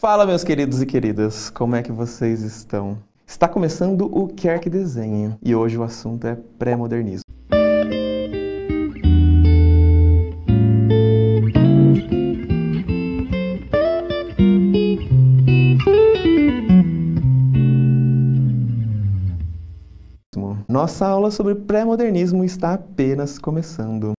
Fala, meus queridos e queridas, como é que vocês estão? Está começando o Quer Que Desenhe e hoje o assunto é pré-modernismo. Nossa aula sobre pré-modernismo está apenas começando.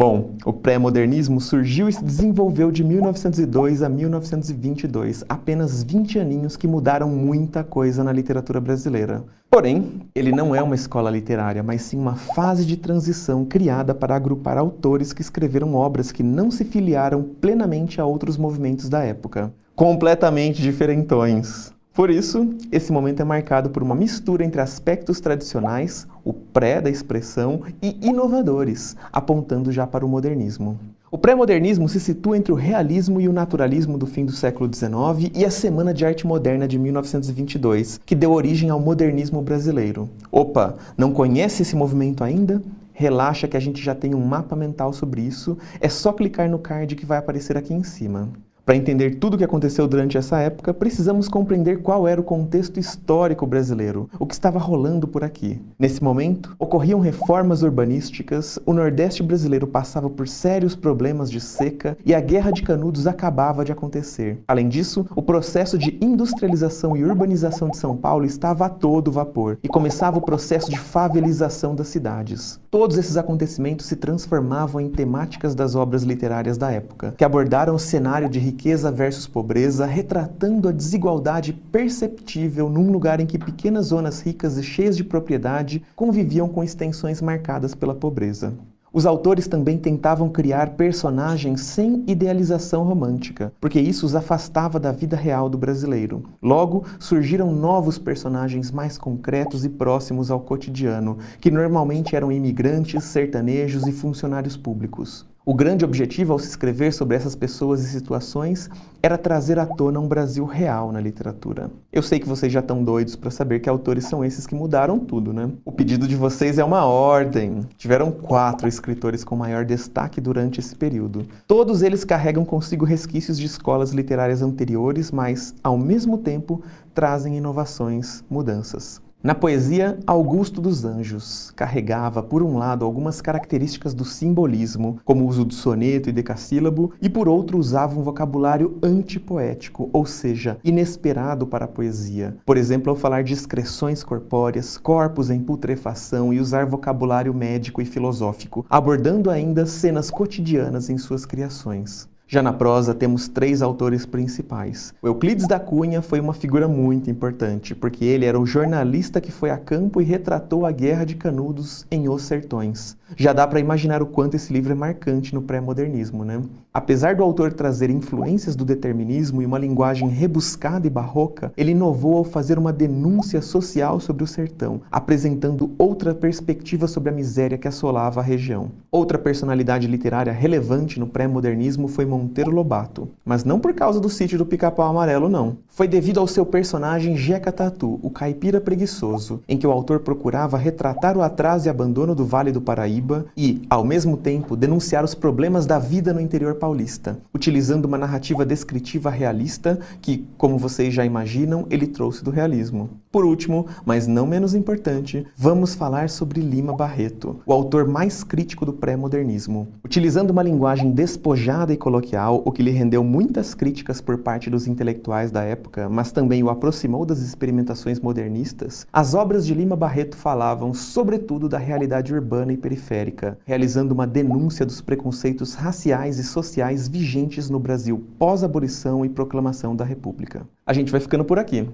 Bom, o pré-modernismo surgiu e se desenvolveu de 1902 a 1922, apenas 20 aninhos que mudaram muita coisa na literatura brasileira. Porém, ele não é uma escola literária, mas sim uma fase de transição criada para agrupar autores que escreveram obras que não se filiaram plenamente a outros movimentos da época. Completamente diferentões. Por isso, esse momento é marcado por uma mistura entre aspectos tradicionais, o pré da expressão, e inovadores, apontando já para o modernismo. O pré-modernismo se situa entre o realismo e o naturalismo do fim do século XIX e a Semana de Arte Moderna de 1922, que deu origem ao modernismo brasileiro. Opa, não conhece esse movimento ainda? Relaxa que a gente já tem um mapa mental sobre isso, é só clicar no card que vai aparecer aqui em cima. Para entender tudo o que aconteceu durante essa época, precisamos compreender qual era o contexto histórico brasileiro, o que estava rolando por aqui. Nesse momento, ocorriam reformas urbanísticas, o Nordeste brasileiro passava por sérios problemas de seca e a Guerra de Canudos acabava de acontecer. Além disso, o processo de industrialização e urbanização de São Paulo estava a todo vapor e começava o processo de favelização das cidades. Todos esses acontecimentos se transformavam em temáticas das obras literárias da época, que abordaram o cenário de riqueza versus pobreza, retratando a desigualdade perceptível num lugar em que pequenas zonas ricas e cheias de propriedade conviviam com extensões marcadas pela pobreza. Os autores também tentavam criar personagens sem idealização romântica, porque isso os afastava da vida real do brasileiro. Logo, surgiram novos personagens mais concretos e próximos ao cotidiano, que normalmente eram imigrantes, sertanejos e funcionários públicos. O grande objetivo ao se escrever sobre essas pessoas e situações era trazer à tona um Brasil real na literatura. Eu sei que vocês já estão doidos para saber que autores são esses que mudaram tudo, né? O pedido de vocês é uma ordem. Tiveram quatro escritores com maior destaque durante esse período. Todos eles carregam consigo resquícios de escolas literárias anteriores, mas, ao mesmo tempo, trazem inovações, mudanças. Na poesia, Augusto dos Anjos carregava, por um lado, algumas características do simbolismo, como o uso do soneto e decassílabo, e por outro usava um vocabulário antipoético, ou seja, inesperado para a poesia. Por exemplo, ao falar de excreções corpóreas, corpos em putrefação e usar vocabulário médico e filosófico, abordando ainda cenas cotidianas em suas criações. Já na prosa, temos três autores principais. O Euclides da Cunha foi uma figura muito importante, porque ele era o jornalista que foi a campo e retratou a Guerra de Canudos em Os Sertões. Já dá para imaginar o quanto esse livro é marcante no pré-modernismo, né? Apesar do autor trazer influências do determinismo e uma linguagem rebuscada e barroca, ele inovou ao fazer uma denúncia social sobre o sertão, apresentando outra perspectiva sobre a miséria que assolava a região. Outra personalidade literária relevante no pré-modernismo foi Lobato, mas não por causa do sítio do Pica-Pau Amarelo, não. Foi devido ao seu personagem Jeca Tatu, o caipira preguiçoso, em que o autor procurava retratar o atraso e abandono do Vale do Paraíba e, ao mesmo tempo, denunciar os problemas da vida no interior paulista, utilizando uma narrativa descritiva realista que, como vocês já imaginam, ele trouxe do realismo. Por último, mas não menos importante, vamos falar sobre Lima Barreto, o autor mais crítico do pré-modernismo. Utilizando uma linguagem despojada e coloquial, o que lhe rendeu muitas críticas por parte dos intelectuais da época, mas também o aproximou das experimentações modernistas, as obras de Lima Barreto falavam sobretudo da realidade urbana e periférica, realizando uma denúncia dos preconceitos raciais e sociais vigentes no Brasil pós-abolição e proclamação da República. A gente vai ficando por aqui.